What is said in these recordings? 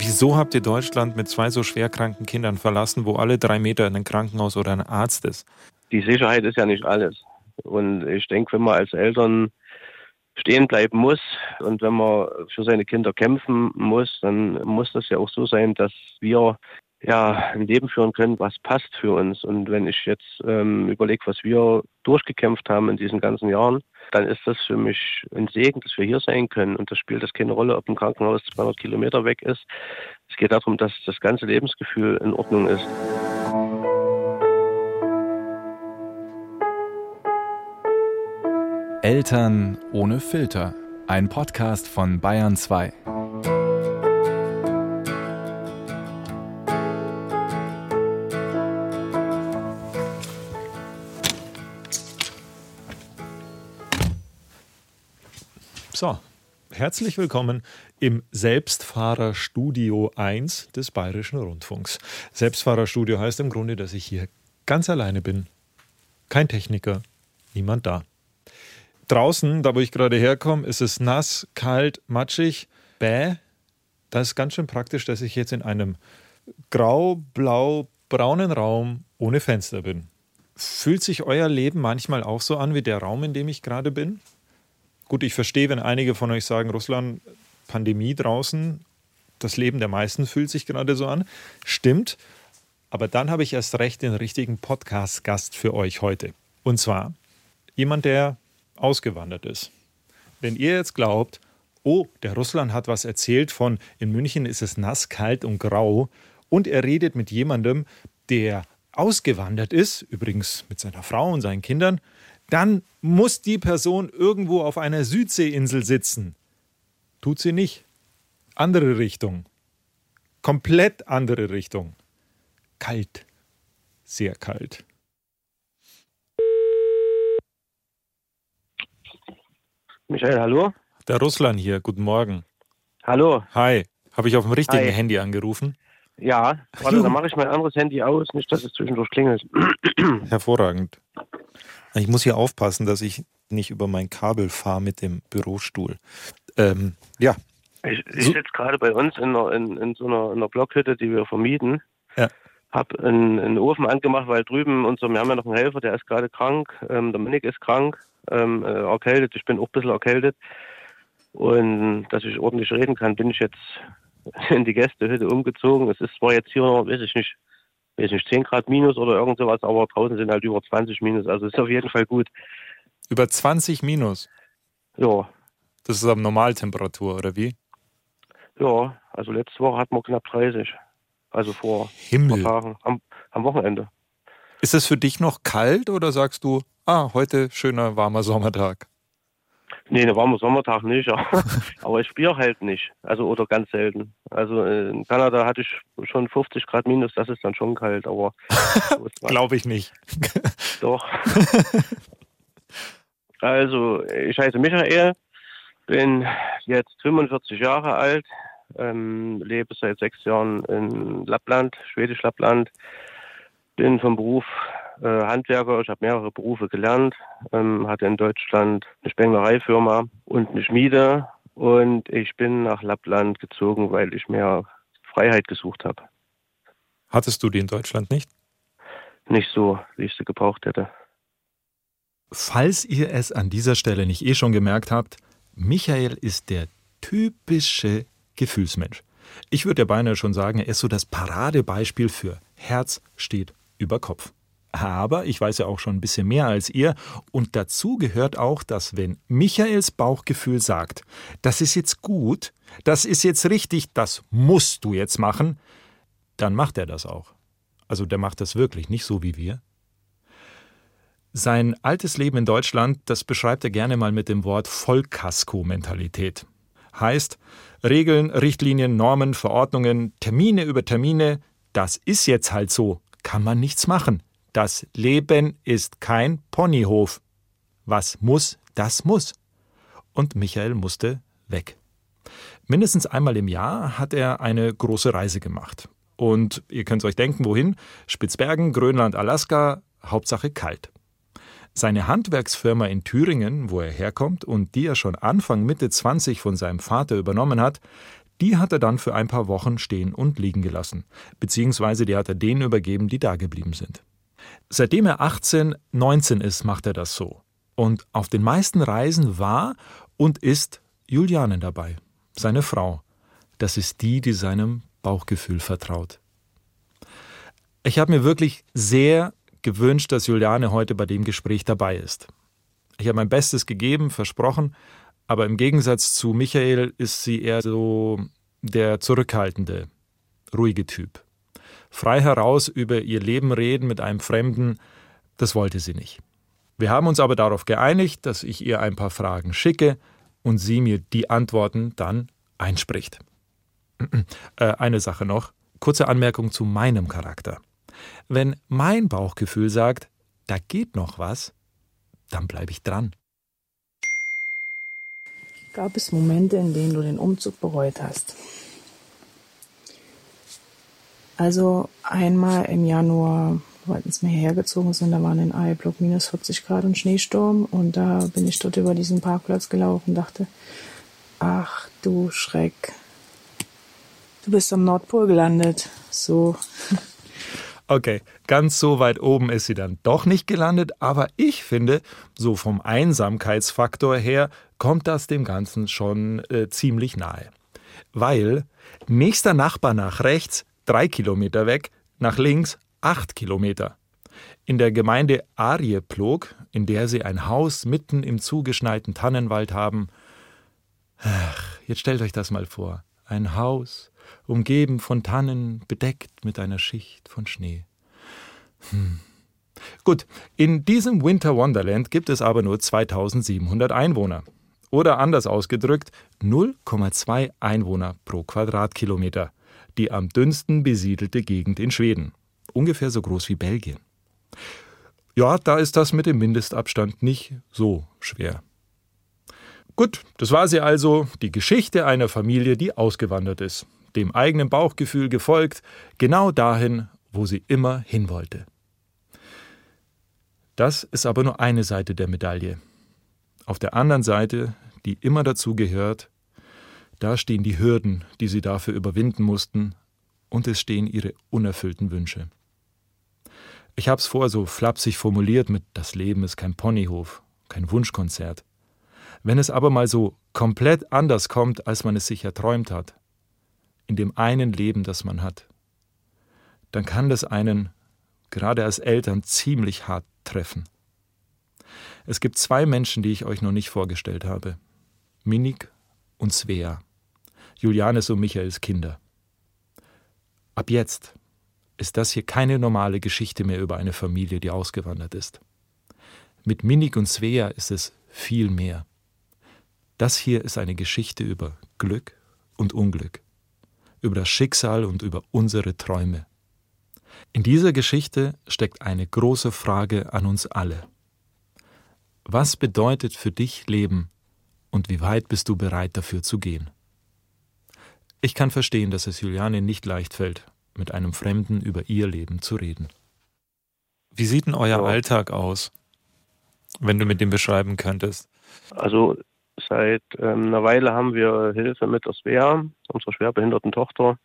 Wieso habt ihr Deutschland mit zwei so schwerkranken Kindern verlassen, wo alle drei Meter ein Krankenhaus oder ein Arzt ist? Die Sicherheit ist ja nicht alles. Und ich denke, wenn man als Eltern stehen bleiben muss und wenn man für seine Kinder kämpfen muss, dann muss das ja auch so sein, dass wir ja ein Leben führen können, was passt für uns. Und wenn ich jetzt ähm, überlege, was wir durchgekämpft haben in diesen ganzen Jahren, dann ist das für mich ein Segen, dass wir hier sein können. Und das spielt das keine Rolle, ob ein Krankenhaus 200 Kilometer weg ist. Es geht darum, dass das ganze Lebensgefühl in Ordnung ist. Eltern ohne Filter. Ein Podcast von Bayern 2. So, herzlich willkommen im Selbstfahrerstudio 1 des Bayerischen Rundfunks. Selbstfahrerstudio heißt im Grunde, dass ich hier ganz alleine bin. Kein Techniker, niemand da. Draußen, da wo ich gerade herkomme, ist es nass, kalt, matschig, bäh. Das ist ganz schön praktisch, dass ich jetzt in einem grau-blau-braunen Raum ohne Fenster bin. Fühlt sich euer Leben manchmal auch so an wie der Raum, in dem ich gerade bin? Gut, ich verstehe, wenn einige von euch sagen, Russland, Pandemie draußen, das Leben der meisten fühlt sich gerade so an. Stimmt. Aber dann habe ich erst recht den richtigen Podcast-Gast für euch heute. Und zwar jemand, der ausgewandert ist. Wenn ihr jetzt glaubt, oh, der Russland hat was erzählt von, in München ist es nass, kalt und grau, und er redet mit jemandem, der ausgewandert ist, übrigens mit seiner Frau und seinen Kindern, dann muss die Person irgendwo auf einer Südseeinsel sitzen. Tut sie nicht. Andere Richtung. Komplett andere Richtung. Kalt. Sehr kalt. Michael, hallo? Der Russland hier, guten Morgen. Hallo. Hi. Habe ich auf dem richtigen Hi. Handy angerufen? Ja, warte, dann mache ich mein anderes Handy aus, nicht, dass es zwischendurch klingelt. Hervorragend. Ich muss hier aufpassen, dass ich nicht über mein Kabel fahre mit dem Bürostuhl. Ähm, ja. Ich, ich So- sitze gerade bei uns in, einer, in, in so einer, in einer Blockhütte, die wir vermieten. Ja. Hab einen, einen Ofen angemacht, weil drüben unser, wir haben ja noch einen Helfer, der ist gerade krank. Ähm, Dominik ist krank, ähm, äh, erkältet. Ich bin auch ein bisschen erkältet. Und dass ich ordentlich reden kann, bin ich jetzt in die Gästehütte umgezogen. Es ist zwar jetzt hier, weiß ich nicht, weiß nicht, 10 Grad minus oder irgend sowas, aber draußen sind halt über 20 minus. Also ist auf jeden Fall gut. Über 20 minus. Ja, Das ist aber Normaltemperatur, oder wie? ja. Also letzte Woche hatten wir knapp 30. Also vor Himmel. Tagen, am, am Wochenende. Ist es für dich noch kalt oder sagst du, ah, heute schöner warmer Sommertag? Nee, da waren wir Sommertag nicht, aber, aber ich friere halt nicht. Also oder ganz selten. Also äh, in Kanada hatte ich schon 50 Grad minus, das ist dann schon kalt, aber. Glaube ich nicht. doch. Also, ich heiße Michael, bin jetzt 45 Jahre alt, ähm, lebe seit sechs Jahren in Lappland, Schwedisch-Lappland, bin vom Beruf Handwerker, ich habe mehrere Berufe gelernt, ähm, hatte in Deutschland eine Spenglereifirma und eine Schmiede und ich bin nach Lappland gezogen, weil ich mehr Freiheit gesucht habe. Hattest du die in Deutschland nicht? Nicht so, wie ich sie gebraucht hätte. Falls ihr es an dieser Stelle nicht eh schon gemerkt habt, Michael ist der typische Gefühlsmensch. Ich würde ja beinahe schon sagen, er ist so das Paradebeispiel für Herz steht über Kopf. Aber ich weiß ja auch schon ein bisschen mehr als ihr und dazu gehört auch, dass wenn Michaels Bauchgefühl sagt, das ist jetzt gut, das ist jetzt richtig, das musst du jetzt machen, dann macht er das auch. Also der macht das wirklich, nicht so wie wir. Sein altes Leben in Deutschland, das beschreibt er gerne mal mit dem Wort Vollkasko-Mentalität. Heißt, Regeln, Richtlinien, Normen, Verordnungen, Termine über Termine, das ist jetzt halt so, kann man nichts machen. Das Leben ist kein Ponyhof. Was muss, das muss. Und Michael musste weg. Mindestens einmal im Jahr hat er eine große Reise gemacht. Und ihr könnt euch denken, wohin? Spitzbergen, Grönland, Alaska, Hauptsache kalt. Seine Handwerksfirma in Thüringen, wo er herkommt und die er schon Anfang Mitte 20 von seinem Vater übernommen hat, Die hat er dann für ein paar Wochen stehen und liegen gelassen, beziehungsweise die hat er denen übergeben, die da geblieben sind. Seitdem er 18, 19 ist, macht er das so. Und auf den meisten Reisen war und ist Juliane dabei, seine Frau. Das ist die, die seinem Bauchgefühl vertraut. Ich habe mir wirklich sehr gewünscht, dass Juliane heute bei dem Gespräch dabei ist. Ich habe mein Bestes gegeben, versprochen, aber im Gegensatz zu Michael ist sie eher so der zurückhaltende, ruhige Typ. Frei heraus über ihr Leben reden mit einem Fremden, das wollte sie nicht. Wir haben uns aber darauf geeinigt, dass ich ihr ein paar Fragen schicke und sie mir die Antworten dann einspricht. Äh, eine Sache noch, kurze Anmerkung zu meinem Charakter. Wenn mein Bauchgefühl sagt, da geht noch was, dann bleibe ich dran. Gab es Momente, in denen du den Umzug bereut hast? Also einmal im Januar, als wir hergezogen sind, da waren in Eiblock minus 40 Grad und Schneesturm und da bin ich dort über diesen Parkplatz gelaufen und dachte, ach du Schreck, du bist am Nordpol gelandet. So. Okay, ganz so weit oben ist sie dann doch nicht gelandet, aber ich finde, so vom Einsamkeitsfaktor her kommt das dem Ganzen schon äh, ziemlich nahe. Weil nächster Nachbar nach rechts drei Kilometer weg, nach links acht Kilometer. In der Gemeinde Arjeplog, in der sie ein Haus mitten im zugeschneiten Tannenwald haben, ach, jetzt stellt euch das mal vor. Ein Haus umgeben von Tannen, bedeckt mit einer Schicht von Schnee. Hm. Gut, in diesem Winter Wonderland gibt es aber nur 2700 Einwohner. Oder anders ausgedrückt, 0,2 Einwohner pro Quadratkilometer. Die am dünnsten besiedelte Gegend in Schweden. Ungefähr so groß wie Belgien. Ja, da ist das mit dem Mindestabstand nicht so schwer. Gut, das war sie also, die Geschichte einer Familie, die ausgewandert ist dem eigenen Bauchgefühl gefolgt, genau dahin, wo sie immer hin wollte. Das ist aber nur eine Seite der Medaille. Auf der anderen Seite, die immer dazu gehört, da stehen die Hürden, die sie dafür überwinden mussten, und es stehen ihre unerfüllten Wünsche. Ich hab's vor so flapsig formuliert mit Das Leben ist kein Ponyhof, kein Wunschkonzert. Wenn es aber mal so komplett anders kommt, als man es sich erträumt hat, in dem einen Leben, das man hat, dann kann das einen, gerade als Eltern, ziemlich hart treffen. Es gibt zwei Menschen, die ich euch noch nicht vorgestellt habe. Minik und Svea, Julianes und Michaels Kinder. Ab jetzt ist das hier keine normale Geschichte mehr über eine Familie, die ausgewandert ist. Mit Minik und Svea ist es viel mehr. Das hier ist eine Geschichte über Glück und Unglück über das Schicksal und über unsere Träume. In dieser Geschichte steckt eine große Frage an uns alle. Was bedeutet für dich Leben und wie weit bist du bereit dafür zu gehen? Ich kann verstehen, dass es Juliane nicht leicht fällt, mit einem Fremden über ihr Leben zu reden. Wie sieht denn euer ja. Alltag aus, wenn du mit dem beschreiben könntest? Also Seit ähm, einer Weile haben wir Hilfe mit der Svea, unserer schwerbehinderten Tochter.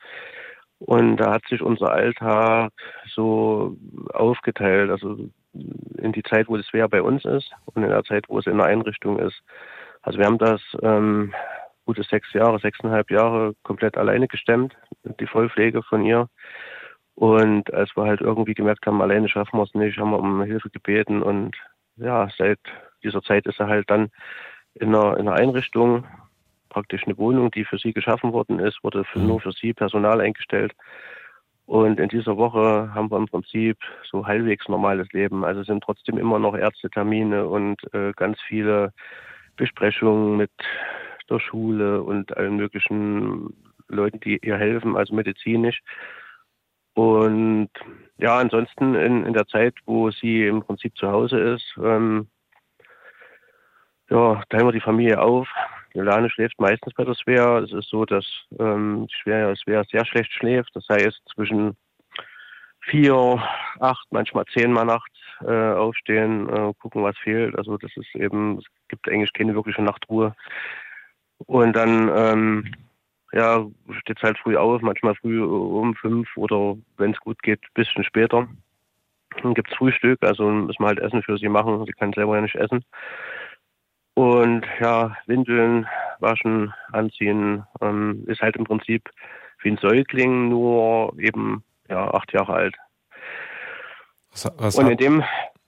Und da hat sich unser Alltag so aufgeteilt, also in die Zeit, wo das Svea bei uns ist und in der Zeit, wo es in der Einrichtung ist. Also wir haben das ähm, gute sechs Jahre, sechseinhalb Jahre komplett alleine gestemmt, die Vollpflege von ihr. Und als wir halt irgendwie gemerkt haben, alleine schaffen wir es nicht, haben wir um Hilfe gebeten und ja, seit dieser Zeit ist er halt dann in einer, in einer Einrichtung, praktisch eine Wohnung, die für sie geschaffen worden ist, wurde für, mhm. nur für sie Personal eingestellt. Und in dieser Woche haben wir im Prinzip so halbwegs normales Leben. Also sind trotzdem immer noch Ärztetermine und äh, ganz viele Besprechungen mit der Schule und allen möglichen Leuten, die ihr helfen, also medizinisch. Und ja, ansonsten in, in der Zeit, wo sie im Prinzip zu Hause ist, ähm, ja, teilen wir die Familie auf. Jolane schläft meistens bei der Svea. Es ist so, dass ähm, die Svea, Svea sehr schlecht schläft. Das heißt, zwischen vier, acht, manchmal zehn Mal nachts äh, aufstehen, äh, gucken, was fehlt. Also das ist eben, es gibt eigentlich keine wirkliche Nachtruhe. Und dann, ähm, ja, steht halt früh auf, manchmal früh um fünf oder wenn es gut geht, ein bisschen später. Dann gibt es Frühstück, also müssen wir halt Essen für sie machen. Sie kann selber ja nicht essen. Und ja, Windeln, waschen, anziehen, ähm, ist halt im Prinzip wie ein Säugling, nur eben ja, acht Jahre alt. Was, was Und in hat, dem,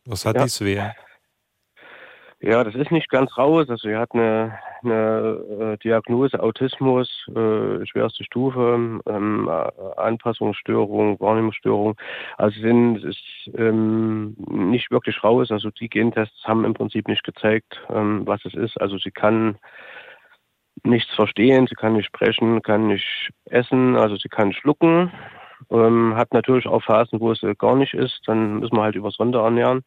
was hat ja, die Svea? Ja, das ist nicht ganz raus. Also er hat eine, eine äh, Diagnose Autismus, äh, schwerste Stufe, ähm, Anpassungsstörung, Wahrnehmungsstörung. Also sind ist ähm, nicht wirklich raus. Also die Gentests haben im Prinzip nicht gezeigt, ähm, was es ist. Also sie kann nichts verstehen, sie kann nicht sprechen, kann nicht essen, also sie kann schlucken. Ähm, hat natürlich auch Phasen, wo es gar nicht ist. Dann müssen wir halt über Sonde ernähren.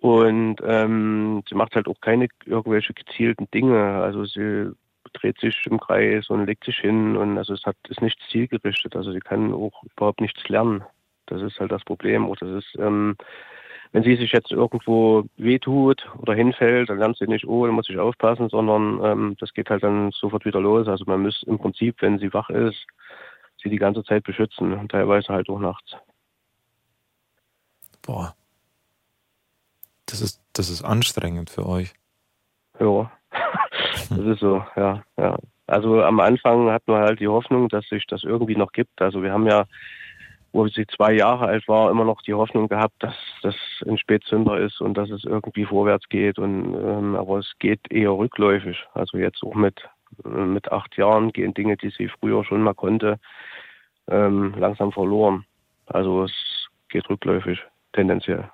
Und ähm, sie macht halt auch keine irgendwelche gezielten Dinge. Also sie dreht sich im Kreis und legt sich hin und also es hat ist nicht zielgerichtet. Also sie kann auch überhaupt nichts lernen. Das ist halt das Problem. Oder das ist, ähm, wenn sie sich jetzt irgendwo wehtut oder hinfällt, dann lernt sie nicht, oh, dann muss ich aufpassen, sondern ähm, das geht halt dann sofort wieder los. Also man muss im Prinzip, wenn sie wach ist, sie die ganze Zeit beschützen teilweise halt auch nachts. Boah. Das ist, das ist anstrengend für euch. Ja, das ist so, ja, ja. Also am Anfang hatten wir halt die Hoffnung, dass sich das irgendwie noch gibt. Also wir haben ja, wo sie zwei Jahre alt war, immer noch die Hoffnung gehabt, dass das ein Spätzünder ist und dass es irgendwie vorwärts geht. Und ähm, aber es geht eher rückläufig. Also jetzt auch mit mit acht Jahren gehen Dinge, die sie früher schon mal konnte, ähm, langsam verloren. Also es geht rückläufig, tendenziell.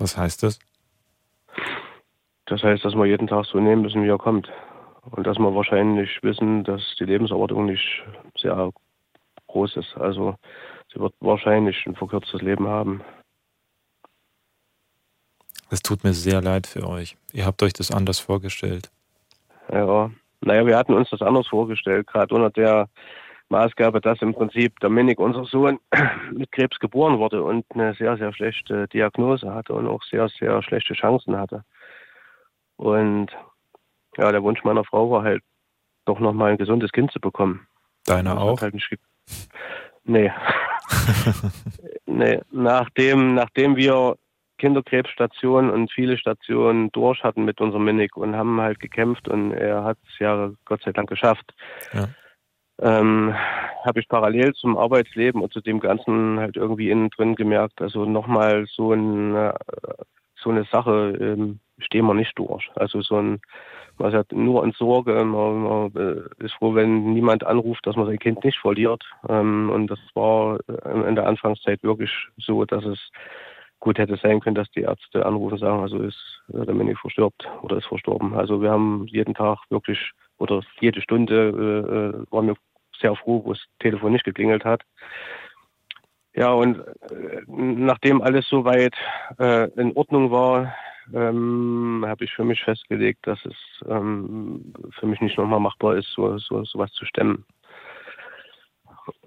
Was heißt das? Das heißt, dass wir jeden Tag so nehmen müssen, wie er kommt. Und dass wir wahrscheinlich wissen, dass die Lebenserwartung nicht sehr groß ist. Also sie wird wahrscheinlich ein verkürztes Leben haben. Es tut mir sehr leid für euch. Ihr habt euch das anders vorgestellt. Ja, naja, wir hatten uns das anders vorgestellt, gerade unter der Maßgabe, dass im Prinzip der Minik, unser Sohn, mit Krebs geboren wurde und eine sehr, sehr schlechte Diagnose hatte und auch sehr, sehr schlechte Chancen hatte. Und ja, der Wunsch meiner Frau war halt, doch nochmal ein gesundes Kind zu bekommen. Deiner auch? Halt nee. nee. Nachdem, nachdem wir Kinderkrebsstationen und viele Stationen durch hatten mit unserem Minik und haben halt gekämpft und er hat es ja Gott sei Dank geschafft. Ja ähm, habe ich parallel zum Arbeitsleben und zu dem Ganzen halt irgendwie innen drin gemerkt, also nochmal so, ein, so eine Sache ähm, stehen wir nicht durch. Also so ein, man hat nur in Sorge, man, man äh, ist froh, wenn niemand anruft, dass man sein Kind nicht verliert. Ähm, und das war in der Anfangszeit wirklich so, dass es gut hätte sein können, dass die Ärzte anrufen und sagen, also ist der Dominik verstirbt oder ist verstorben. Also wir haben jeden Tag wirklich oder jede Stunde äh, äh waren wir sehr froh, wo das Telefon nicht geklingelt hat. Ja, und äh, nachdem alles soweit äh, in Ordnung war, ähm, habe ich für mich festgelegt, dass es ähm, für mich nicht nochmal machbar ist, so, so sowas zu stemmen.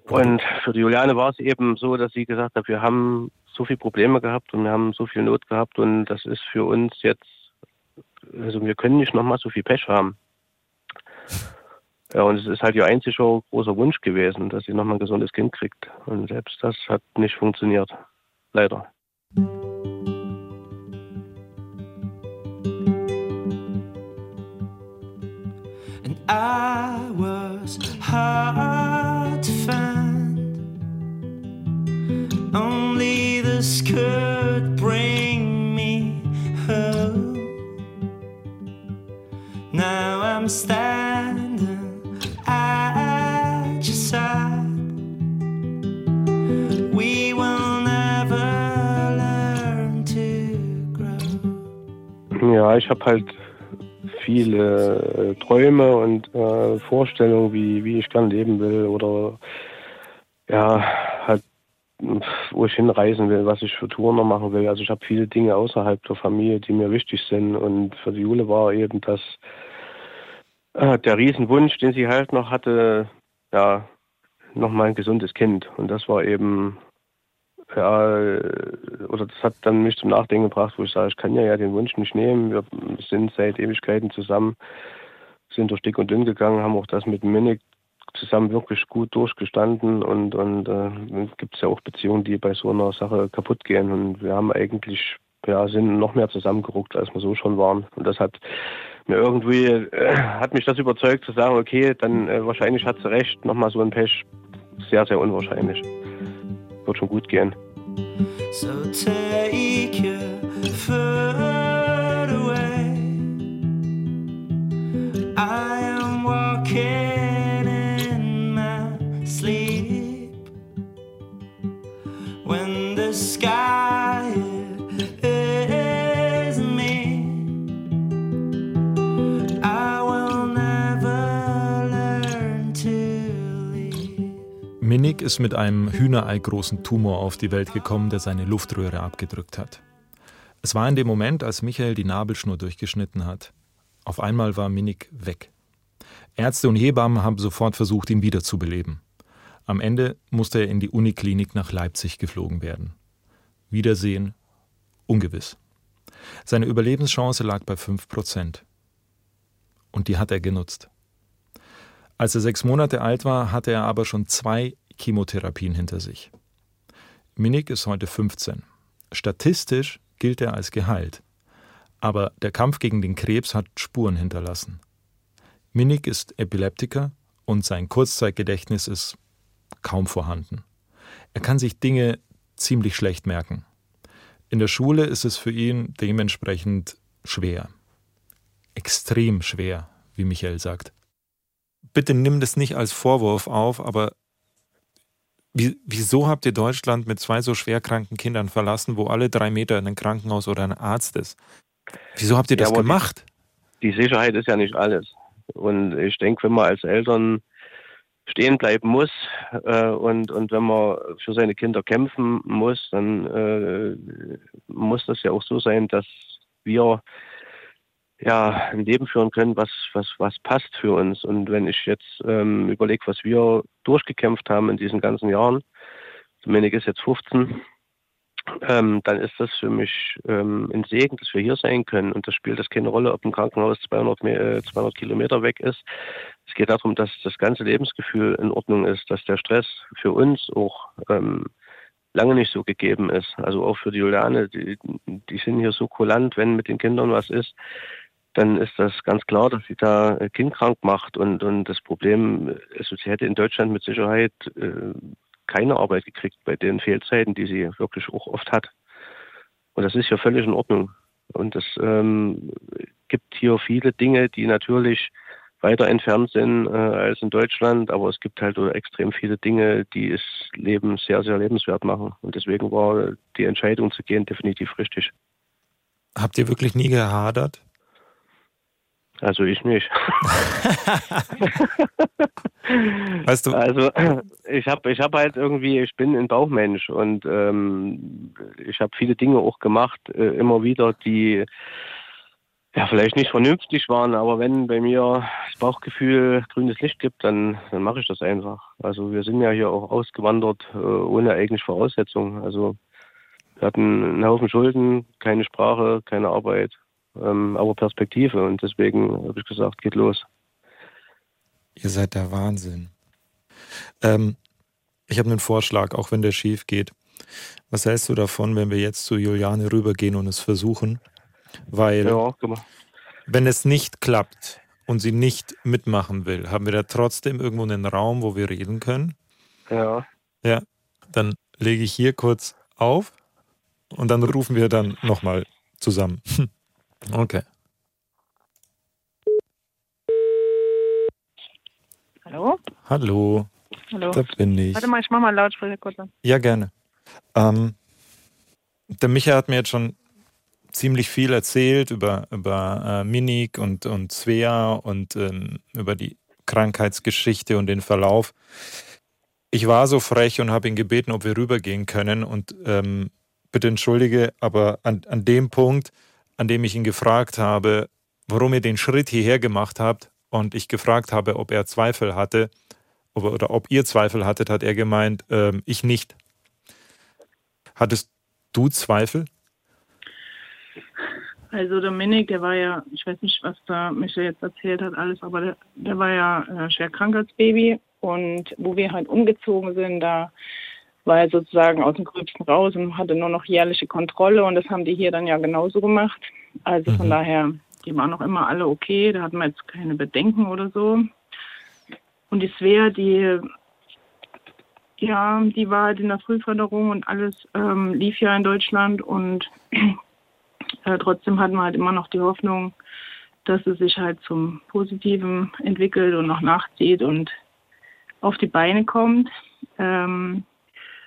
Und für die Juliane war es eben so, dass sie gesagt hat, wir haben so viele Probleme gehabt und wir haben so viel Not gehabt und das ist für uns jetzt, also wir können nicht nochmal so viel Pech haben. Ja, und es ist halt ihr einziger großer Wunsch gewesen, dass sie nochmal ein gesundes Kind kriegt. Und selbst das hat nicht funktioniert. Leider. And I was hard to find. Only this could bring me home. Now I'm standing. Ja, ich habe halt viele äh, Träume und äh, Vorstellungen, wie, wie ich gern leben will oder ja, halt, wo ich hinreisen will, was ich für Touren noch machen will. Also ich habe viele Dinge außerhalb der Familie, die mir wichtig sind und für die Jule war eben das äh, der Riesenwunsch, den sie halt noch hatte, ja, nochmal ein gesundes Kind. Und das war eben ja, oder das hat dann mich zum Nachdenken gebracht, wo ich sage, ich kann ja, ja den Wunsch nicht nehmen. Wir sind seit Ewigkeiten zusammen. sind durch dick und dünn gegangen, haben auch das mit Minik zusammen wirklich gut durchgestanden und, und äh, gibt es ja auch Beziehungen, die bei so einer Sache kaputt gehen. Und wir haben eigentlich, ja, sind noch mehr zusammengeruckt, als wir so schon waren. Und das hat mir irgendwie, äh, hat mich das überzeugt zu sagen, okay, dann äh, wahrscheinlich hat sie recht, nochmal so ein Pech, sehr, sehr unwahrscheinlich. Wird schon gut gehen. So take your foot Minik ist mit einem Hühnerei großen Tumor auf die Welt gekommen, der seine Luftröhre abgedrückt hat. Es war in dem Moment, als Michael die Nabelschnur durchgeschnitten hat. Auf einmal war Minik weg. Ärzte und Hebammen haben sofort versucht, ihn wiederzubeleben. Am Ende musste er in die Uniklinik nach Leipzig geflogen werden. Wiedersehen ungewiss. Seine Überlebenschance lag bei 5 Prozent. Und die hat er genutzt. Als er sechs Monate alt war, hatte er aber schon zwei Chemotherapien hinter sich. Minik ist heute 15. Statistisch gilt er als geheilt. Aber der Kampf gegen den Krebs hat Spuren hinterlassen. Minik ist Epileptiker und sein Kurzzeitgedächtnis ist kaum vorhanden. Er kann sich Dinge ziemlich schlecht merken. In der Schule ist es für ihn dementsprechend schwer. Extrem schwer, wie Michael sagt. Bitte nimm das nicht als Vorwurf auf, aber wie, wieso habt ihr Deutschland mit zwei so schwerkranken Kindern verlassen, wo alle drei Meter ein Krankenhaus oder ein Arzt ist? Wieso habt ihr das ja, gemacht? Die, die Sicherheit ist ja nicht alles. Und ich denke, wenn man als Eltern stehen bleiben muss äh, und, und wenn man für seine Kinder kämpfen muss, dann äh, muss das ja auch so sein, dass wir ja, ein Leben führen können, was, was, was passt für uns. Und wenn ich jetzt ähm, überlege, was wir durchgekämpft haben in diesen ganzen Jahren, Dominik ist jetzt 15, ähm, dann ist das für mich ähm, ein Segen, dass wir hier sein können. Und das spielt das keine Rolle, ob ein Krankenhaus 200, äh, 200 Kilometer weg ist. Es geht darum, dass das ganze Lebensgefühl in Ordnung ist, dass der Stress für uns auch ähm, lange nicht so gegeben ist. Also auch für die Juliane, die, die sind hier so kulant, wenn mit den Kindern was ist, dann ist das ganz klar, dass sie da Kind krank macht. Und, und das Problem ist, sie hätte in Deutschland mit Sicherheit äh, keine Arbeit gekriegt bei den Fehlzeiten, die sie wirklich auch oft hat. Und das ist ja völlig in Ordnung. Und es ähm, gibt hier viele Dinge, die natürlich weiter entfernt sind äh, als in Deutschland, aber es gibt halt extrem viele Dinge, die das Leben sehr, sehr lebenswert machen. Und deswegen war die Entscheidung zu gehen definitiv richtig. Habt ihr wirklich nie gehadert? Also ich nicht. weißt du? Also ich habe ich hab halt irgendwie, ich bin ein Bauchmensch und ähm, ich habe viele Dinge auch gemacht, äh, immer wieder, die ja vielleicht nicht vernünftig waren, aber wenn bei mir das Bauchgefühl grünes Licht gibt, dann, dann mache ich das einfach. Also wir sind ja hier auch ausgewandert äh, ohne eigentlich Voraussetzungen. Also wir hatten einen Haufen Schulden, keine Sprache, keine Arbeit ähm, aber Perspektive. Und deswegen habe ich gesagt, geht los. Ihr seid der Wahnsinn. Ähm, ich habe einen Vorschlag, auch wenn der schief geht. Was hältst du davon, wenn wir jetzt zu Juliane rübergehen und es versuchen? Weil, ja, wenn es nicht klappt und sie nicht mitmachen will, haben wir da trotzdem irgendwo einen Raum, wo wir reden können? Ja. Ja, dann lege ich hier kurz auf und dann rufen wir dann nochmal zusammen. Okay. Hallo? Hallo. Hallo. Da bin ich. Warte mal, ich mach mal Lautsprecher kurz an. Ja, gerne. Ähm, der Micha hat mir jetzt schon ziemlich viel erzählt über, über äh, Minik und, und Svea und ähm, über die Krankheitsgeschichte und den Verlauf. Ich war so frech und habe ihn gebeten, ob wir rübergehen können. Und ähm, bitte entschuldige, aber an, an dem Punkt an dem ich ihn gefragt habe, warum ihr den Schritt hierher gemacht habt und ich gefragt habe, ob er Zweifel hatte oder, oder ob ihr Zweifel hattet, hat er gemeint, äh, ich nicht. Hattest du Zweifel? Also Dominik, der war ja, ich weiß nicht, was da Michael jetzt erzählt hat, alles, aber der, der war ja äh, schwer krank als Baby. Und wo wir halt umgezogen sind, da war er sozusagen aus dem Gröbsten raus und hatte nur noch jährliche Kontrolle. Und das haben die hier dann ja genauso gemacht. Also von Mhm. daher, die waren auch immer alle okay. Da hatten wir jetzt keine Bedenken oder so. Und die Svea, die, ja, die war halt in der Frühförderung und alles ähm, lief ja in Deutschland. Und äh, trotzdem hatten wir halt immer noch die Hoffnung, dass es sich halt zum Positiven entwickelt und noch nachzieht und auf die Beine kommt. Ähm,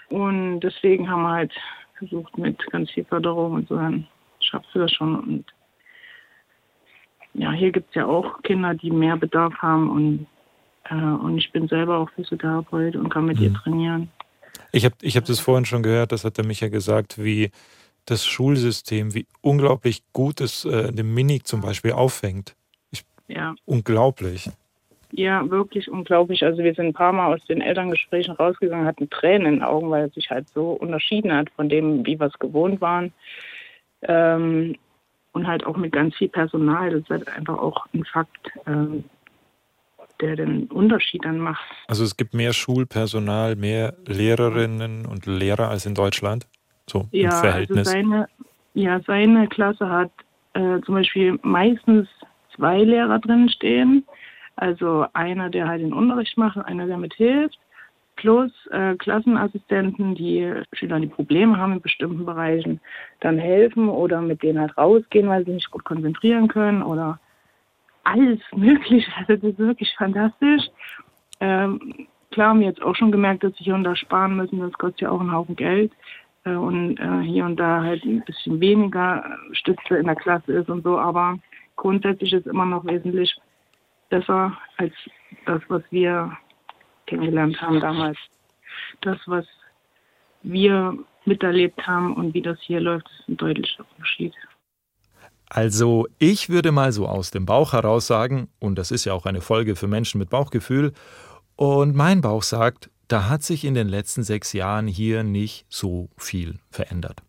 und deswegen haben wir halt versucht mit ganz viel Förderung und so, dann schaffst du das schon. Und ja, hier gibt es ja auch Kinder, die mehr Bedarf haben und, äh, und ich bin selber auch Physiotherapeut und kann mit ihr Mhm. trainieren. Ich habe ich hab das vorhin schon gehört, das hat der Micha gesagt, wie das Schulsystem, wie unglaublich gut es äh, den Minik zum Beispiel auffängt. Ja. Unglaublich. Ja, wirklich unglaublich. Also wir sind ein paar Mal aus den Elterngesprächen rausgegangen, hatten Tränen in den Augen, weil es sich halt so unterschieden hat von dem, wie wir es gewohnt waren. Ähm, und halt auch mit ganz viel Personal. Das ist halt einfach auch ein Fakt, ähm, der den Unterschied dann macht. Also es gibt mehr Schulpersonal, mehr Lehrerinnen und Lehrer als in Deutschland. So im Ja, also Verhältnis. seine, ja, seine Klasse hat äh, zum Beispiel meistens zwei Lehrer drin stehen. Also einer, der halt den Unterricht macht, einer, der mithilft, plus äh, Klassenassistenten, die Schüler, die Probleme haben in bestimmten Bereichen, dann helfen oder mit denen halt rausgehen, weil sie sich gut konzentrieren können oder alles Mögliche. Also das ist wirklich fantastisch. Ähm, klar haben wir jetzt auch schon gemerkt, dass sie hier und da sparen müssen. Das kostet ja auch einen Haufen Geld. Äh, und äh, hier und da halt ein bisschen weniger Stütze in der Klasse ist und so. Aber grundsätzlich ist immer noch wesentlich besser als das, was wir kennengelernt haben damals. Das, was wir miterlebt haben und wie das hier läuft, ist ein deutlicher Unterschied. Also ich würde mal so aus dem Bauch heraus sagen, und das ist ja auch eine Folge für Menschen mit Bauchgefühl, und mein Bauch sagt, da hat sich in den letzten sechs Jahren hier nicht so viel verändert.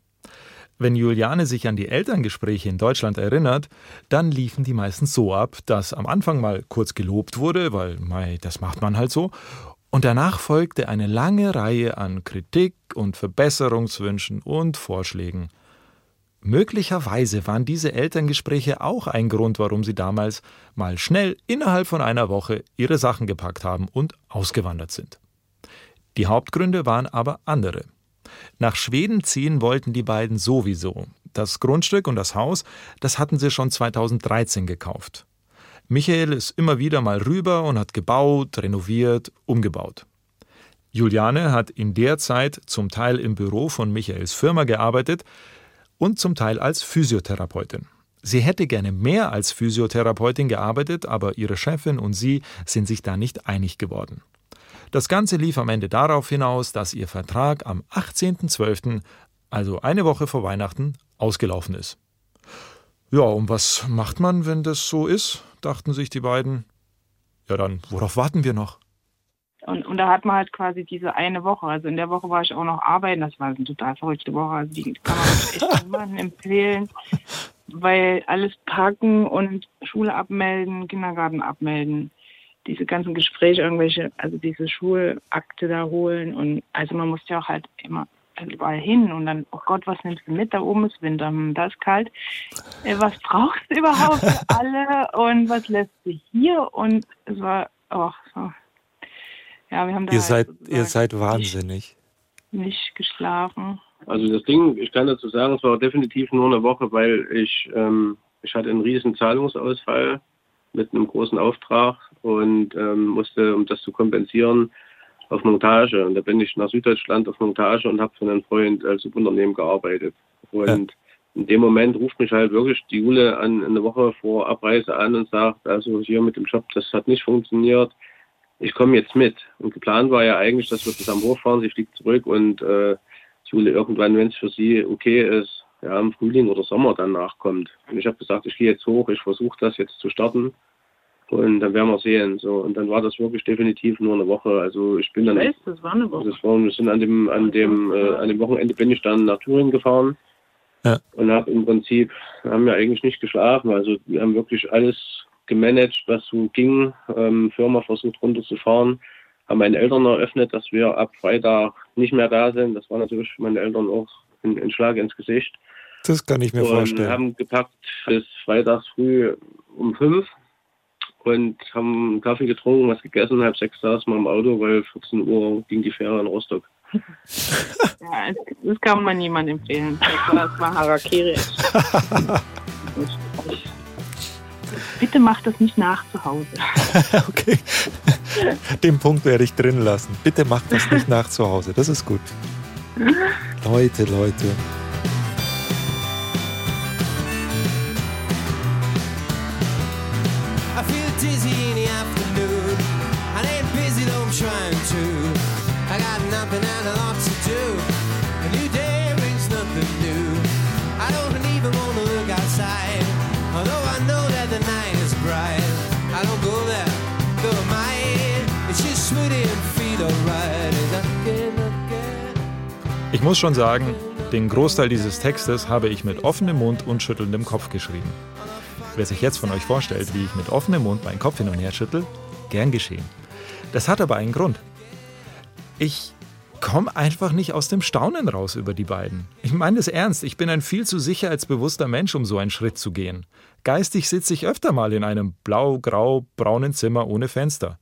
Wenn Juliane sich an die Elterngespräche in Deutschland erinnert, dann liefen die meistens so ab, dass am Anfang mal kurz gelobt wurde, weil mei, das macht man halt so, und danach folgte eine lange Reihe an Kritik und Verbesserungswünschen und Vorschlägen. Möglicherweise waren diese Elterngespräche auch ein Grund, warum sie damals mal schnell innerhalb von einer Woche ihre Sachen gepackt haben und ausgewandert sind. Die Hauptgründe waren aber andere. Nach Schweden ziehen wollten die beiden sowieso. Das Grundstück und das Haus, das hatten sie schon 2013 gekauft. Michael ist immer wieder mal rüber und hat gebaut, renoviert, umgebaut. Juliane hat in der Zeit zum Teil im Büro von Michaels Firma gearbeitet und zum Teil als Physiotherapeutin. Sie hätte gerne mehr als Physiotherapeutin gearbeitet, aber ihre Chefin und sie sind sich da nicht einig geworden. Das Ganze lief am Ende darauf hinaus, dass ihr Vertrag am 18.12., also eine Woche vor Weihnachten, ausgelaufen ist. Ja, und was macht man, wenn das so ist? dachten sich die beiden. Ja, dann, worauf warten wir noch? Und, und da hat man halt quasi diese eine Woche. Also in der Woche war ich auch noch arbeiten. Das war eine total verrückte Woche. Also die kann man echt niemandem empfehlen, weil alles packen und Schule abmelden, Kindergarten abmelden, diese ganzen Gespräche, irgendwelche, also diese Schulakte da holen. Und also man muss ja auch halt immer überall hin und dann, oh Gott, was nimmst du mit? Da oben ist Winter, hm, da ist kalt. Äh, was brauchst du überhaupt für alle und was lässt du hier? Und es war, oh, so. Ja, wir haben da Ihr halt seid, ihr seid wahnsinnig. nicht geschlafen. Also das Ding, ich kann dazu sagen, es war definitiv nur eine Woche, weil ich, ähm, ich hatte einen riesen Zahlungsausfall mit einem großen Auftrag und ähm, musste, um das zu kompensieren, auf Montage. Und da bin ich nach Süddeutschland auf Montage und habe für einen Freund als Subunternehmen gearbeitet. Und in dem Moment ruft mich halt wirklich die Jule an, eine Woche vor Abreise an und sagt, also hier mit dem Job, das hat nicht funktioniert. Ich komme jetzt mit. Und geplant war ja eigentlich, dass wir zusammen hochfahren. Sie fliegt zurück und äh, Jule irgendwann, wenn es für sie okay ist, ja, im Frühling oder Sommer danach kommt. Und ich habe gesagt, ich gehe jetzt hoch, ich versuche das jetzt zu starten. Und dann werden wir sehen. So, und dann war das wirklich definitiv nur eine Woche. Also ich bin dann. Ich weiß, das war eine Woche. Das war, wir sind an dem, an dem, äh, an dem Wochenende bin ich dann nach Thüringen gefahren Ja. Und habe im Prinzip, haben wir eigentlich nicht geschlafen. Also wir haben wirklich alles gemanagt, was so ging. Ähm, Firma versucht runterzufahren. Haben meinen Eltern eröffnet, dass wir ab Freitag nicht mehr da sind. Das war natürlich für meine Eltern auch ein, ein Schlag ins Gesicht. Das kann ich mir und vorstellen. haben gepackt bis freitags früh um fünf und haben Kaffee getrunken, was gegessen, halb sechs saß mal im Auto, weil 14 Uhr ging die Fähre in Rostock. ja, das kann man niemandem empfehlen. Das war, das war Harakiri. Bitte mach das nicht nach zu Hause. okay. Den Punkt werde ich drin lassen. Bitte mach das nicht nach zu Hause. Das ist gut. Leute, Leute. Dizzy in the afternoon. I ain't busy though I'm trying to. I got nothing and a lot to do. A new day brings nothing new. I don't even wanna look outside. Although I know that the night is bright. I don't go there, though I might. It's just sweetie and feel alright. Ich muss schon sagen, den Großteil dieses Textes habe ich mit offenem Mund und schüttelndem Kopf geschrieben. Wer sich jetzt von euch vorstellt, wie ich mit offenem Mund meinen Kopf hin und her schüttel, gern geschehen. Das hat aber einen Grund. Ich komme einfach nicht aus dem Staunen raus über die beiden. Ich meine das ernst, ich bin ein viel zu sicherheitsbewusster Mensch, um so einen Schritt zu gehen. Geistig sitze ich öfter mal in einem blau-grau-braunen Zimmer ohne Fenster.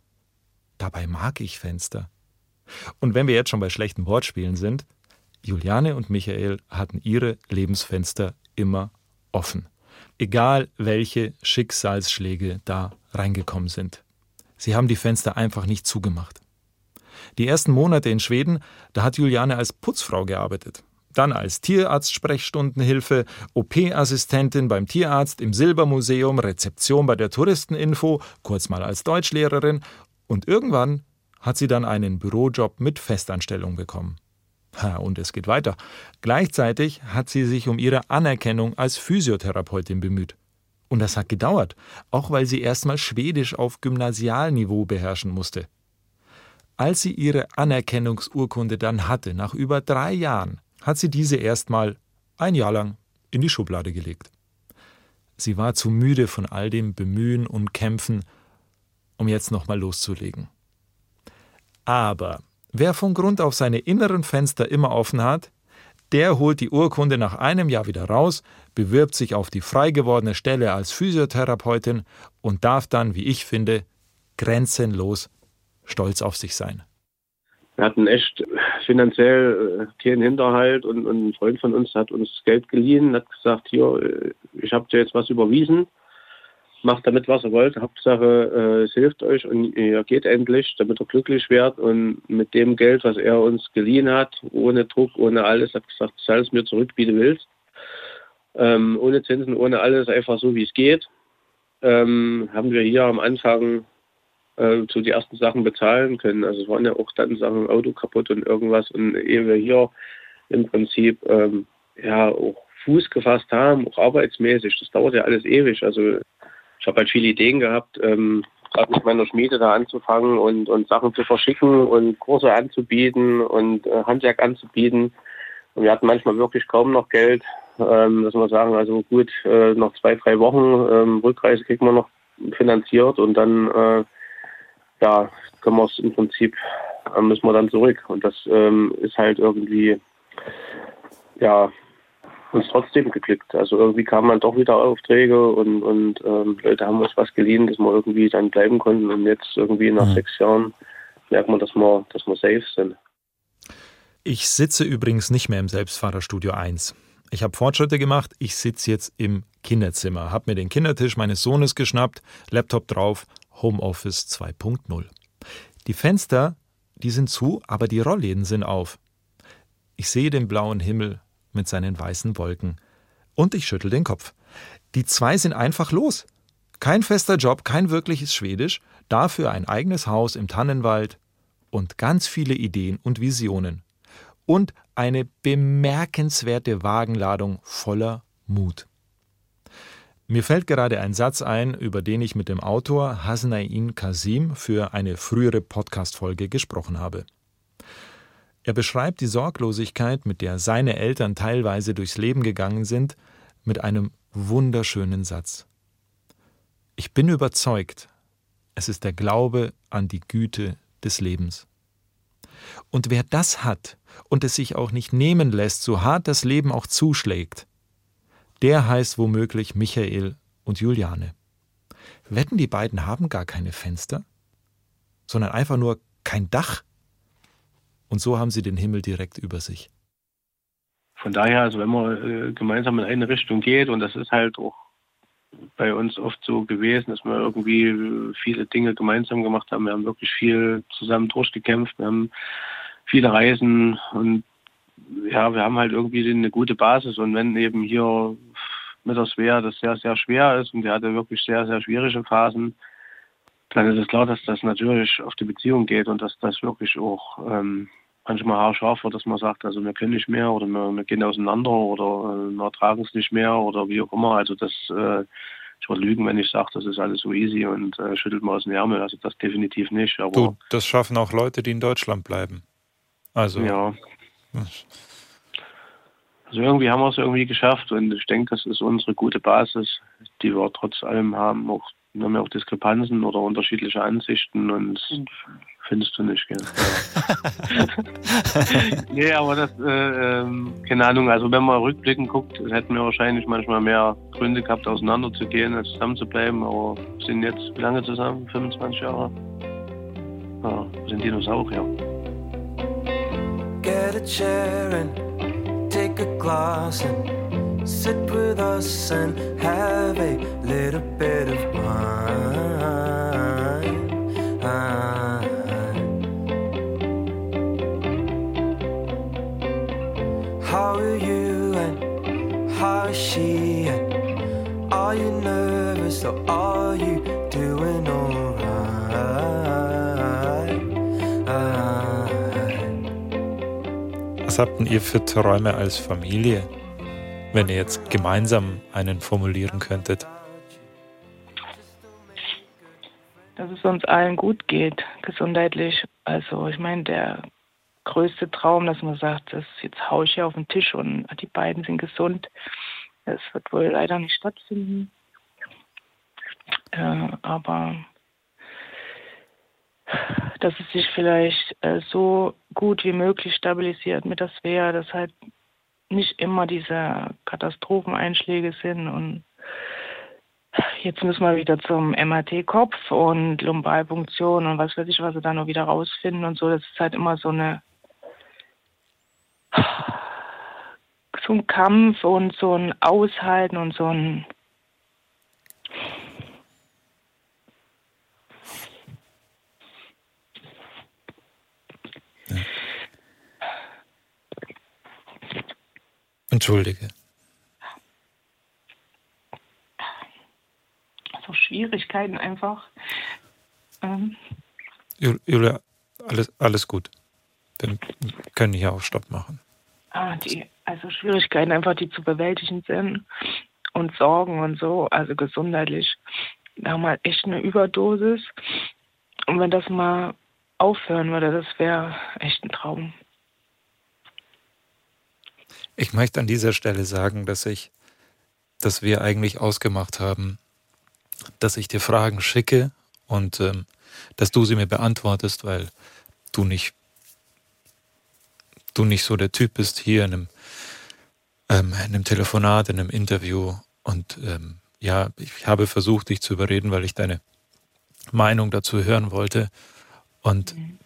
Dabei mag ich Fenster. Und wenn wir jetzt schon bei schlechten Wortspielen sind, Juliane und Michael hatten ihre Lebensfenster immer offen. Egal welche Schicksalsschläge da reingekommen sind. Sie haben die Fenster einfach nicht zugemacht. Die ersten Monate in Schweden, da hat Juliane als Putzfrau gearbeitet. Dann als Tierarzt-Sprechstundenhilfe, OP-Assistentin beim Tierarzt, im Silbermuseum, Rezeption bei der Touristeninfo, kurz mal als Deutschlehrerin und irgendwann hat sie dann einen Bürojob mit Festanstellung bekommen. Und es geht weiter. Gleichzeitig hat sie sich um ihre Anerkennung als Physiotherapeutin bemüht. Und das hat gedauert, auch weil sie erstmal Schwedisch auf Gymnasialniveau beherrschen musste. Als sie ihre Anerkennungsurkunde dann hatte, nach über drei Jahren, hat sie diese erstmal ein Jahr lang in die Schublade gelegt. Sie war zu müde von all dem Bemühen und Kämpfen, um jetzt nochmal loszulegen. Aber wer von Grund auf seine inneren Fenster immer offen hat, der holt die Urkunde nach einem Jahr wieder raus, bewirbt sich auf die frei gewordene Stelle als Physiotherapeutin und darf dann, wie ich finde, grenzenlos stolz auf sich sein. Wir hatten echt finanziell äh, keinen Hinterhalt und, ein Freund von uns hat uns Geld geliehen, hat gesagt, hier, äh, ich habe dir jetzt was überwiesen, macht damit, was ihr wollt. Hauptsache, äh, es hilft euch und ihr geht endlich, damit ihr glücklich werdet. Und mit dem Geld, was er uns geliehen hat, ohne Druck, ohne alles, hat gesagt, zahl es mir zurück, wie du willst. Ähm, ohne Zinsen, ohne alles, einfach so, wie es geht. Ähm, haben wir hier am Anfang äh, so die ersten Sachen bezahlen können. Also es waren ja auch dann Sachen, Auto kaputt und irgendwas. Und ehe wir hier im Prinzip ähm, ja auch Fuß gefasst haben, auch arbeitsmäßig, das dauert ja alles ewig. Also ich habe halt viele Ideen gehabt, ähm, gerade mit meiner Schmiede da anzufangen und, und Sachen zu verschicken und Kurse anzubieten und äh, Handwerk anzubieten. Und wir hatten manchmal wirklich kaum noch Geld, ähm, dass wir sagen, also gut, äh, noch zwei, drei Wochen ähm, Rückreise kriegen wir noch finanziert und dann äh, ja, können wir es im Prinzip, äh, müssen wir dann zurück. Und das ähm, ist halt irgendwie, ja, uns trotzdem geglückt. Also irgendwie kamen dann doch wieder Aufträge und, und ähm, Leute haben uns was geliehen, dass wir irgendwie dann bleiben konnten. Und jetzt irgendwie nach mhm. sechs Jahren merkt man, dass wir, dass wir safe sind. Ich sitze übrigens nicht mehr im Selbstfahrerstudio 1. Ich habe Fortschritte gemacht. Ich sitze jetzt im Kinderzimmer, habe mir den Kindertisch meines Sohnes geschnappt, Laptop drauf, Homeoffice 2.0. Die Fenster, die sind zu, aber die Rollläden sind auf. Ich sehe den blauen Himmel mit seinen weißen Wolken. Und ich schüttel den Kopf. Die zwei sind einfach los. Kein fester Job, kein wirkliches Schwedisch, dafür ein eigenes Haus im Tannenwald und ganz viele Ideen und Visionen. Und eine bemerkenswerte Wagenladung voller Mut. Mir fällt gerade ein Satz ein, über den ich mit dem Autor Hasnain Kasim für eine frühere Podcast-Folge gesprochen habe. Er beschreibt die Sorglosigkeit, mit der seine Eltern teilweise durchs Leben gegangen sind, mit einem wunderschönen Satz. Ich bin überzeugt, es ist der Glaube an die Güte des Lebens. Und wer das hat und es sich auch nicht nehmen lässt, so hart das Leben auch zuschlägt, der heißt womöglich Michael und Juliane. Wetten, die beiden haben gar keine Fenster, sondern einfach nur kein Dach. Und so haben sie den Himmel direkt über sich. Von daher, also wenn man äh, gemeinsam in eine Richtung geht, und das ist halt auch bei uns oft so gewesen, dass wir irgendwie viele Dinge gemeinsam gemacht haben. Wir haben wirklich viel zusammen durchgekämpft. Wir haben viele Reisen und ja, wir haben halt irgendwie eine gute Basis. Und wenn eben hier mit der Svea das sehr, sehr schwer ist und wir hatten wirklich sehr, sehr schwierige Phasen, dann ist es klar, dass das natürlich auf die Beziehung geht und dass das wirklich auch ähm, manchmal haarscharf wird, dass man sagt, also wir können nicht mehr oder wir, wir gehen auseinander oder äh, wir ertragen es nicht mehr oder wie auch immer. Also das, äh, ich würde lügen, wenn ich sage, das ist alles so easy und äh, schüttelt mal aus dem Ärmel. Also das definitiv nicht. Aber du, das schaffen auch Leute, die in Deutschland bleiben. Also ja. Also irgendwie haben wir es irgendwie geschafft und ich denke, das ist unsere gute Basis, die wir trotz allem haben. Auch, wir haben ja auch Diskrepanzen oder unterschiedliche Ansichten und findest du nicht, gell? Ja. nee, aber das, äh, ähm, keine Ahnung, also wenn man rückblickend guckt, hätten wir wahrscheinlich manchmal mehr Gründe gehabt, auseinanderzugehen, als zusammen zu bleiben, aber wir sind jetzt wie lange zusammen? 25 Jahre? Ja, wir sind Dinosaurier. Get a chair and take a glass and sit with us and have a little bit of wine. How are you and how is she? And are you nervous or are you doing alright? Was habt ihr für Träume als Familie, wenn ihr jetzt gemeinsam einen formulieren könntet? Dass es uns allen gut geht, gesundheitlich. Also ich meine, der größte Traum, dass man sagt, das jetzt haue ich hier auf den Tisch und die beiden sind gesund. Das wird wohl leider nicht stattfinden. Äh, aber dass es sich vielleicht äh, so gut wie möglich stabilisiert mit das wäre, dass halt nicht immer diese Katastropheneinschläge sind und jetzt müssen wir wieder zum MRT-Kopf und Lumbalpunktion und was weiß ich, was sie da noch wieder rausfinden und so. Das ist halt immer so eine so ein Kampf und so ein Aushalten und so ein Entschuldige. So Schwierigkeiten einfach. Ähm. Julia, alles, alles gut. Wir können hier auch Stopp machen ah, die, also Schwierigkeiten einfach, die zu bewältigen sind und Sorgen und so, also gesundheitlich. Da haben wir echt eine Überdosis. Und wenn das mal aufhören würde, das wäre echt ein Traum. Ich möchte an dieser Stelle sagen, dass ich, dass wir eigentlich ausgemacht haben, dass ich dir Fragen schicke und ähm, dass du sie mir beantwortest, weil du nicht du nicht so der Typ bist hier in einem, ähm, in einem Telefonat, in einem Interview. Und ähm, ja, ich habe versucht, dich zu überreden, weil ich deine Meinung dazu hören wollte. Und mhm.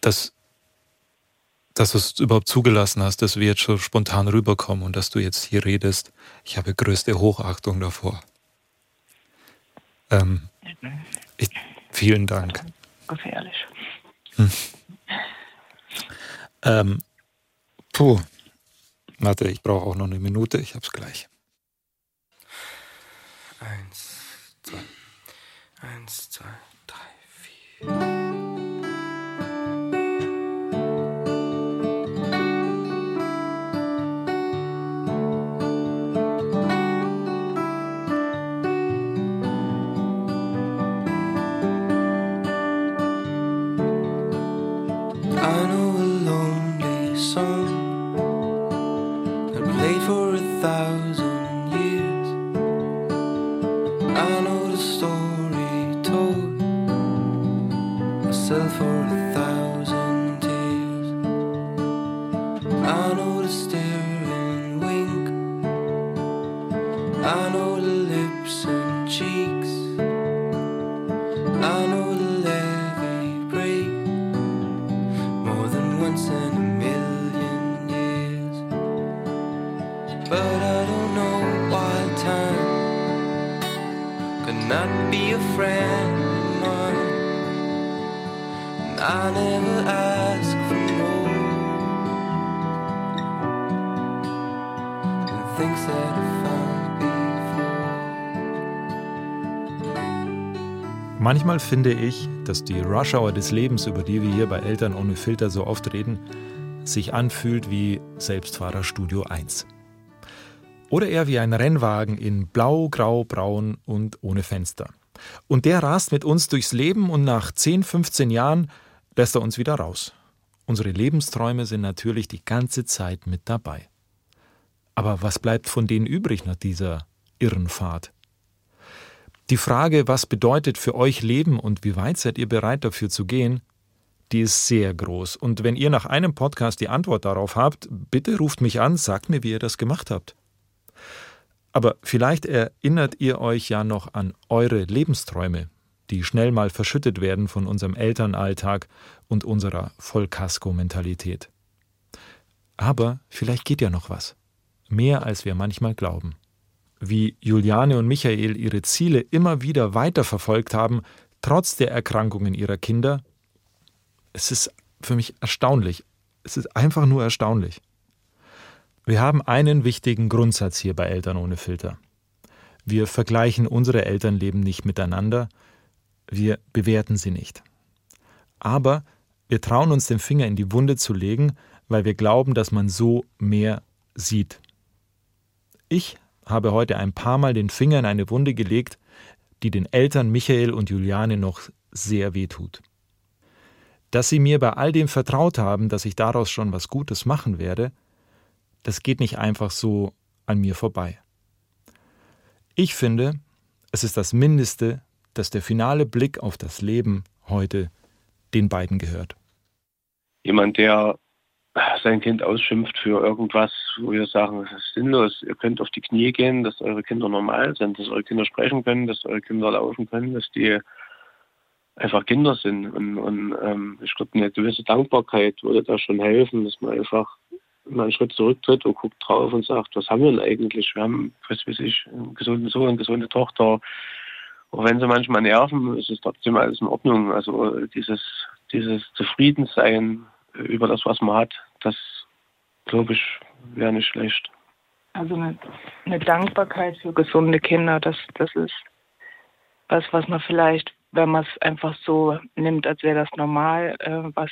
Dass, du es überhaupt zugelassen hast, dass wir jetzt schon spontan rüberkommen und dass du jetzt hier redest, ich habe größte Hochachtung davor. Ähm, ich, vielen Dank. Gefährlich. Hm. Ähm, Puh. Warte, ich brauche auch noch eine Minute. Ich hab's gleich. Eins, zwei, eins, zwei, drei, vier. Manchmal finde ich, dass die Rush-Hour des Lebens, über die wir hier bei Eltern ohne Filter so oft reden, sich anfühlt wie Selbstfahrerstudio 1. Oder eher wie ein Rennwagen in Blau, Grau, Braun und ohne Fenster. Und der rast mit uns durchs Leben und nach 10, 15 Jahren lässt er uns wieder raus. Unsere Lebensträume sind natürlich die ganze Zeit mit dabei. Aber was bleibt von denen übrig nach dieser Irrenfahrt? Die Frage, was bedeutet für euch Leben und wie weit seid ihr bereit dafür zu gehen, die ist sehr groß. Und wenn ihr nach einem Podcast die Antwort darauf habt, bitte ruft mich an, sagt mir, wie ihr das gemacht habt. Aber vielleicht erinnert ihr euch ja noch an eure Lebensträume, die schnell mal verschüttet werden von unserem Elternalltag und unserer Vollkasko-Mentalität. Aber vielleicht geht ja noch was. Mehr als wir manchmal glauben. Wie Juliane und Michael ihre Ziele immer wieder weiterverfolgt haben, trotz der Erkrankungen ihrer Kinder. Es ist für mich erstaunlich. Es ist einfach nur erstaunlich. Wir haben einen wichtigen Grundsatz hier bei Eltern ohne Filter. Wir vergleichen unsere Elternleben nicht miteinander, wir bewerten sie nicht. Aber wir trauen uns den Finger in die Wunde zu legen, weil wir glauben, dass man so mehr sieht. Ich habe heute ein paar Mal den Finger in eine Wunde gelegt, die den Eltern Michael und Juliane noch sehr weh tut. Dass sie mir bei all dem vertraut haben, dass ich daraus schon was Gutes machen werde, das geht nicht einfach so an mir vorbei. Ich finde, es ist das Mindeste, dass der finale Blick auf das Leben heute den beiden gehört. Jemand, der sein Kind ausschimpft für irgendwas, wo wir sagen, es ist sinnlos, ihr könnt auf die Knie gehen, dass eure Kinder normal sind, dass eure Kinder sprechen können, dass eure Kinder laufen können, dass die einfach Kinder sind. Und, und ähm, ich glaube, eine gewisse Dankbarkeit würde da schon helfen, dass man einfach mal einen Schritt zurücktritt und guckt drauf und sagt, was haben wir denn eigentlich? Wir haben, was weiß ich, einen gesunden Sohn, eine gesunde Tochter. Auch wenn sie manchmal nerven, ist es trotzdem alles in Ordnung. Also dieses, dieses Zufriedensein über das, was man hat, das glaube ich, wäre nicht schlecht. Also eine, eine Dankbarkeit für gesunde Kinder, das, das ist was, was man vielleicht, wenn man es einfach so nimmt, als wäre das normal, äh, was,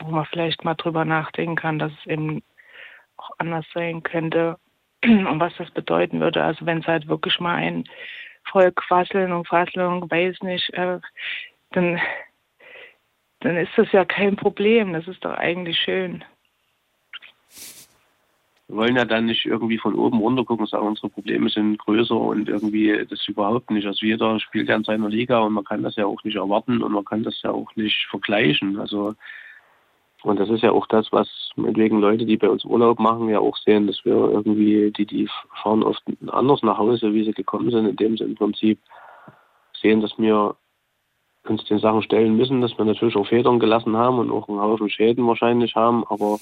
wo man vielleicht mal drüber nachdenken kann, dass es eben auch anders sein könnte und was das bedeuten würde. Also wenn es halt wirklich mal ein voll Quasseln und Fasseln, weiß nicht, äh, dann, dann ist das ja kein Problem. Das ist doch eigentlich schön. Wir wollen ja dann nicht irgendwie von oben runter gucken und sagen, unsere Probleme sind größer und irgendwie das überhaupt nicht. Also jeder spielt ja in seiner Liga und man kann das ja auch nicht erwarten und man kann das ja auch nicht vergleichen. Also und das ist ja auch das, was meinetwegen Leute, die bei uns Urlaub machen, ja auch sehen, dass wir irgendwie, die, die fahren oft anders nach Hause, wie sie gekommen sind, indem sie im Prinzip sehen, dass wir uns den Sachen stellen müssen, dass wir natürlich auch Federn gelassen haben und auch einen Haufen Schäden wahrscheinlich haben, aber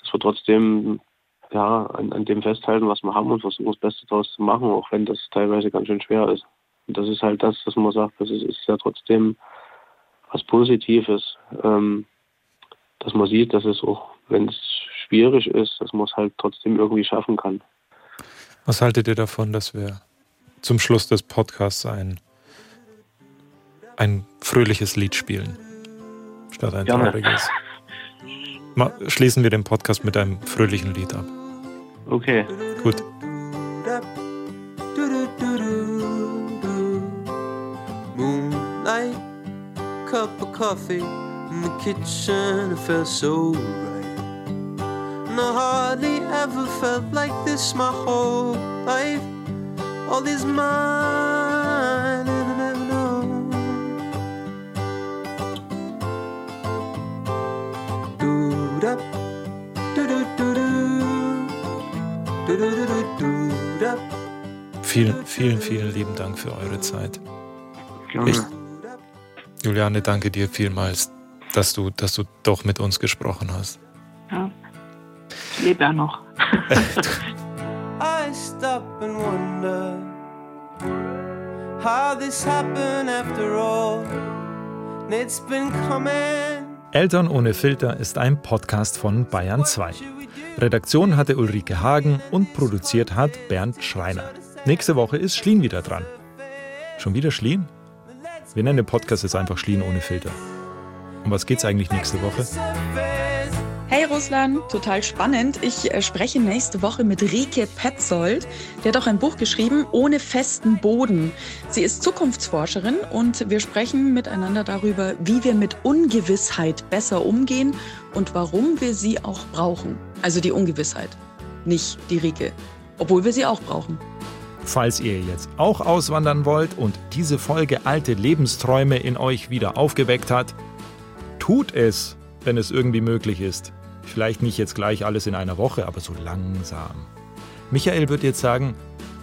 dass wir trotzdem ja, an, an dem festhalten, was wir haben und versuchen, das Beste daraus zu machen, auch wenn das teilweise ganz schön schwer ist. Und das ist halt das, was man sagt, das ist, ist ja trotzdem was Positives. Ähm, dass man sieht, dass es auch, wenn es schwierig ist, dass man es halt trotzdem irgendwie schaffen kann. Was haltet ihr davon, dass wir zum Schluss des Podcasts ein, ein fröhliches Lied spielen, statt ein Gerne. trauriges? Ma schließen wir den Podcast mit einem fröhlichen Lied ab. Okay. Gut. Moonlight, cup of coffee in the kitchen, it felt so right. And I hardly ever felt like this my whole life. All is mine, Vielen, vielen, vielen lieben Dank für eure Zeit. Gerne. Echt. Juliane, danke dir vielmals, dass du, dass du doch mit uns gesprochen hast. Ja. Ich lebe ja noch. I stop and wonder how this happened after all. And It's been coming. Eltern ohne Filter ist ein Podcast von Bayern 2. Redaktion hatte Ulrike Hagen und produziert hat Bernd Schreiner. Nächste Woche ist Schlien wieder dran. Schon wieder Schlien? Wir nennen den Podcast jetzt einfach Schlien ohne Filter. Um was geht's eigentlich nächste Woche? Hey Russland, total spannend. Ich äh, spreche nächste Woche mit Rike Petzold. Die hat auch ein Buch geschrieben, Ohne festen Boden. Sie ist Zukunftsforscherin und wir sprechen miteinander darüber, wie wir mit Ungewissheit besser umgehen und warum wir sie auch brauchen. Also die Ungewissheit, nicht die Rike. Obwohl wir sie auch brauchen. Falls ihr jetzt auch auswandern wollt und diese Folge alte Lebensträume in euch wieder aufgeweckt hat, tut es, wenn es irgendwie möglich ist. Vielleicht nicht jetzt gleich alles in einer Woche, aber so langsam. Michael wird jetzt sagen,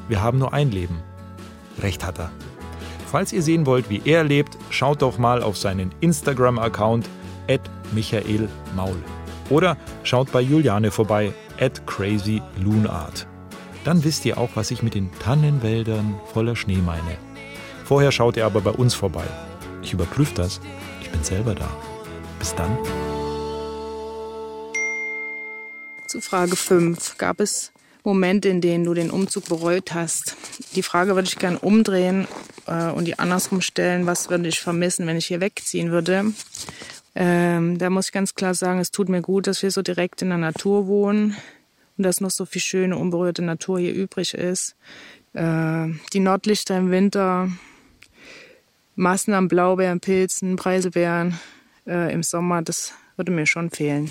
wir haben nur ein Leben. Recht hat er. Falls ihr sehen wollt, wie er lebt, schaut doch mal auf seinen Instagram-Account @michaelmaul oder schaut bei Juliane vorbei @crazyloonart. Dann wisst ihr auch, was ich mit den Tannenwäldern voller Schnee meine. Vorher schaut ihr aber bei uns vorbei. Ich überprüfe das. Ich bin selber da. Bis dann. Zu Frage 5. Gab es Momente, in denen du den Umzug bereut hast? Die Frage würde ich gern umdrehen äh, und die andersrum stellen. Was würde ich vermissen, wenn ich hier wegziehen würde? Ähm, da muss ich ganz klar sagen, es tut mir gut, dass wir so direkt in der Natur wohnen und dass noch so viel schöne, unberührte Natur hier übrig ist. Äh, die Nordlichter im Winter, Massen an Blaubeeren, Pilzen, Preiselbeeren äh, im Sommer, das würde mir schon fehlen.